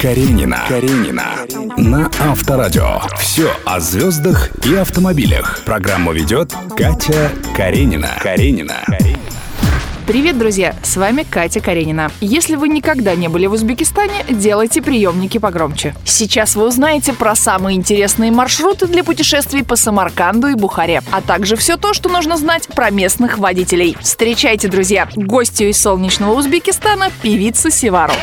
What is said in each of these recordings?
Каренина. Каренина. На Авторадио. Все о звездах и автомобилях. Программу ведет Катя Каренина. Каренина. Привет, друзья! С вами Катя Каренина. Если вы никогда не были в Узбекистане, делайте приемники погромче. Сейчас вы узнаете про самые интересные маршруты для путешествий по Самарканду и Бухаре, а также все то, что нужно знать про местных водителей. Встречайте, друзья, гостью из солнечного Узбекистана, певицу Сивару.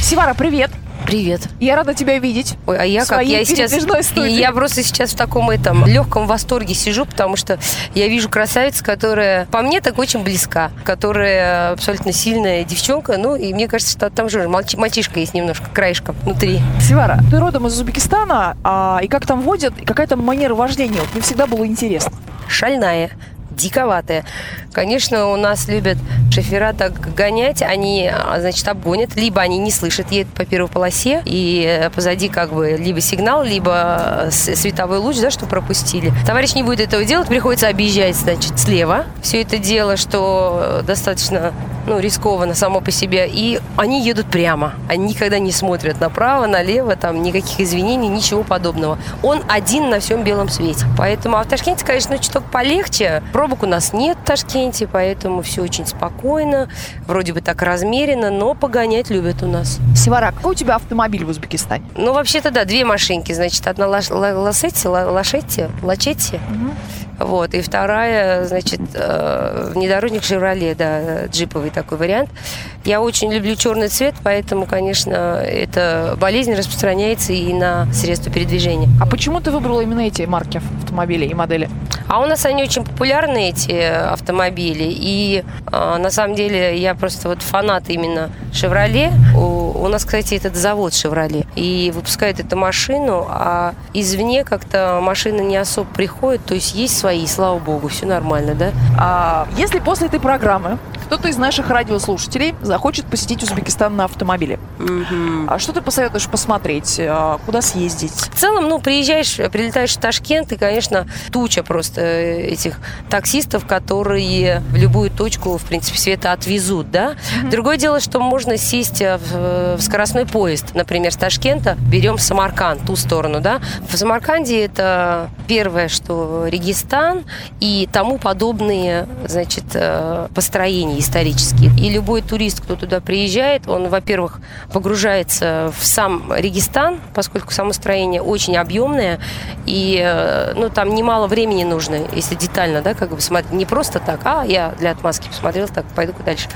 Сивара, привет! Привет. Я рада тебя видеть. Ой, а я как? Я сейчас, я просто сейчас в таком этом легком восторге сижу, потому что я вижу красавицу, которая по мне так очень близка, которая абсолютно сильная девчонка, ну и мне кажется, что там же мальчишка есть немножко, краешком внутри. Сивара, ты родом из Узбекистана, а, и как там водят, и какая там манера вождения? Вот мне всегда было интересно. Шальная диковатая. Конечно, у нас любят шофера так гонять, они, а, значит, обгонят, либо они не слышат, едут по первой полосе, и позади как бы либо сигнал, либо световой луч, да, что пропустили. Товарищ не будет этого делать, приходится объезжать, значит, слева. Все это дело, что достаточно ну, рискованно само по себе. И они едут прямо. Они никогда не смотрят направо, налево, там никаких извинений, ничего подобного. Он один на всем белом свете. Поэтому, а в Ташкенте, конечно, чуток полегче. Пробок у нас нет в Ташкенте, поэтому все очень спокойно, вроде бы так размеренно, но погонять любят у нас. Севара, какой у тебя автомобиль в Узбекистане? Ну, вообще-то, да, две машинки. Значит, одна лошадь, лачетти, угу. Вот. И вторая, значит, э, внедорожник «Шевроле», да, джиповый такой вариант. Я очень люблю черный цвет, поэтому, конечно, эта болезнь распространяется и на средства передвижения. А почему ты выбрала именно эти марки автомобилей и модели? А у нас они очень популярны, эти автомобили. И э, на самом деле я просто вот фанат именно «Шевроле». У, у нас, кстати, этот завод «Шевроле». И выпускают эту машину, а извне как-то машина не особо приходит. То есть есть свои, слава богу, все нормально, да? А если после этой программы кто-то из наших радиослушателей захочет посетить Узбекистан на автомобиле. Угу. А что ты посоветуешь посмотреть? А куда съездить? В целом, ну, приезжаешь, прилетаешь в Ташкент, и, конечно, туча просто этих таксистов, которые в любую точку, в принципе, света отвезут, да? Угу. Другое дело, что можно сесть в, в скоростной поезд, например, с Ташкента, берем Самарканд, ту сторону, да? В Самарканде это первое, что Регистан и тому подобные, значит, э, построения исторические. И любой турист, кто туда приезжает, он, во-первых, погружается в сам Регистан, поскольку само строение очень объемное, и э, ну, там немало времени нужно, если детально, да, как бы смотреть. Не просто так, а я для отмазки посмотрел, так, пойду дальше.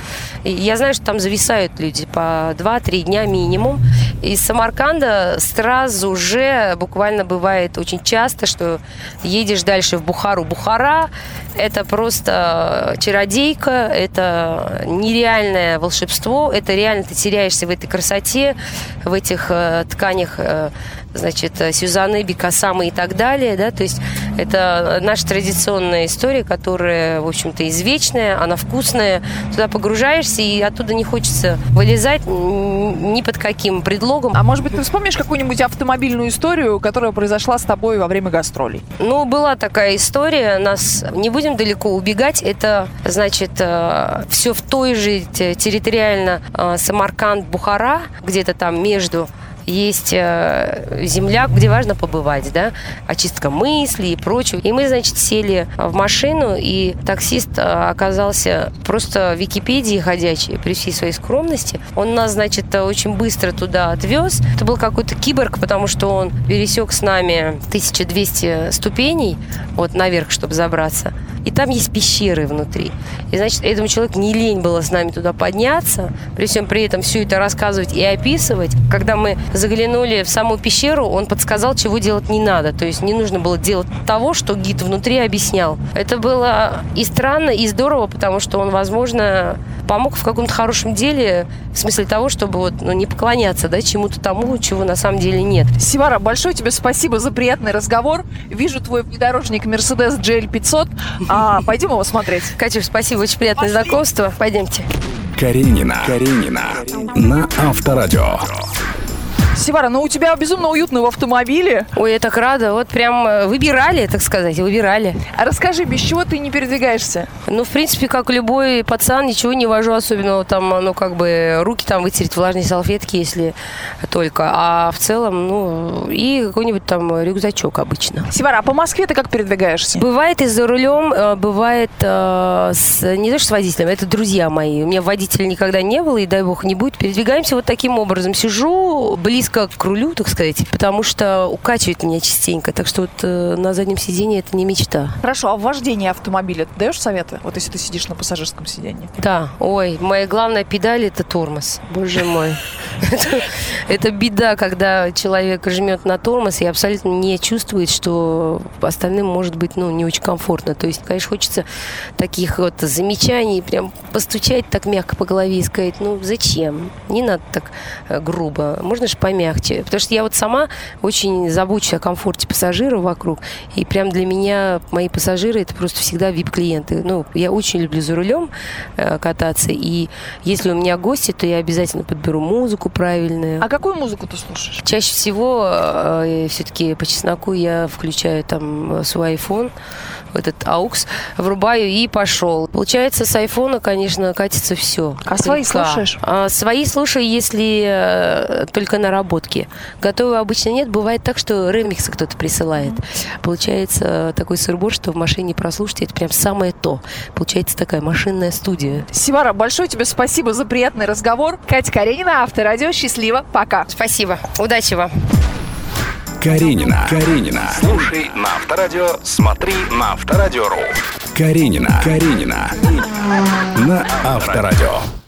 И я знаю, что там зависают люди по 2-3 дня минимум. Из Самарканда сразу же буквально бывает очень часто, что едешь дальше в Бухару. Бухара – это просто чародейка, это нереальное волшебство, это реально ты теряешься в этой красоте, в этих э, тканях э, значит, э, Сюзанны, Бекасамы и так далее, да, то есть это наша традиционная история, которая, в общем-то, извечная, она вкусная, туда погружаешься, и оттуда не хочется вылезать ни под каким предлогом. А может быть, ты вспомнишь какую-нибудь автомобильную историю, которая произошла с тобой во время гастролей? Ну, была такая история, нас не будем далеко убегать, это, значит, э, все в той же территориально э, Самарканд-Бухара, где-то там между есть э, земля, где важно побывать, да, очистка мыслей и прочего. И мы, значит, сели в машину, и таксист э, оказался просто в Википедии ходячий, при всей своей скромности. Он нас, значит, очень быстро туда отвез. Это был какой-то киборг, потому что он пересек с нами 1200 ступеней, вот наверх, чтобы забраться. И там есть пещеры внутри. И, значит, этому человеку не лень было с нами туда подняться, при всем при этом все это рассказывать и описывать. Когда мы заглянули в саму пещеру, он подсказал, чего делать не надо. То есть не нужно было делать того, что гид внутри объяснял. Это было и странно, и здорово, потому что он, возможно, помог в каком-то хорошем деле, в смысле того, чтобы вот, ну, не поклоняться да, чему-то тому, чего на самом деле нет. Сивара, большое тебе спасибо за приятный разговор. Вижу твой внедорожник Mercedes GL500. А, пойдем его смотреть. Катюш, спасибо, очень приятное знакомство. Пойдемте. Каренина. Каренина. На Авторадио. Севара, ну у тебя безумно уютно в автомобиле. Ой, я так рада. Вот прям э, выбирали, так сказать, выбирали. А расскажи, без чего ты не передвигаешься? Ну, в принципе, как любой пацан, ничего не вожу особенного. Там, ну, как бы, руки там вытереть влажные салфетки, если только. А в целом, ну, и какой-нибудь там рюкзачок обычно. Севара, а по Москве ты как передвигаешься? Бывает и за рулем, э, бывает э, с, не то что с водителем, это друзья мои. У меня водителя никогда не было, и дай бог не будет. Передвигаемся вот таким образом. Сижу близко к рулю, так сказать, потому что укачивает меня частенько. Так что вот э, на заднем сиденье это не мечта. Хорошо, а в вождении автомобиля ты даешь советы? Вот если ты сидишь на пассажирском сиденье. Да, ой, моя главная педаль это тормоз. Боже мой. Это беда, когда человек жмет на тормоз и абсолютно не чувствует, что остальным может быть ну, не очень комфортно. То есть, конечно, хочется таких вот замечаний, прям постучать так мягко по голове и сказать, ну зачем? Не надо так э, грубо, можно же помягче. Потому что я вот сама очень забочусь о комфорте пассажиров вокруг, и прям для меня мои пассажиры это просто всегда вип-клиенты. Ну, я очень люблю за рулем э, кататься, и если у меня гости, то я обязательно подберу музыку правильную. А какую музыку ты слушаешь? Чаще всего э, все-таки по чесноку я включаю там свой iPhone, этот AUX, врубаю и пошел. Получается, с айфона, конечно, катится все. А свои слушаешь? А, свои слушаю, если э, только наработки. Готовы обычно нет. Бывает так, что ремиксы кто-то присылает. Получается такой сырбор, что в машине прослушать, это прям самое то. Получается такая машинная студия. Севара, большое тебе спасибо за приятный разговор. Катя Каренина, Авторадио. Счастливо. Пока. Спасибо. Удачи вам. Каренина. Каренина. Слушай на Авторадио, смотри на Авторадио.ру. Каренина. Каренина. На Авторадио.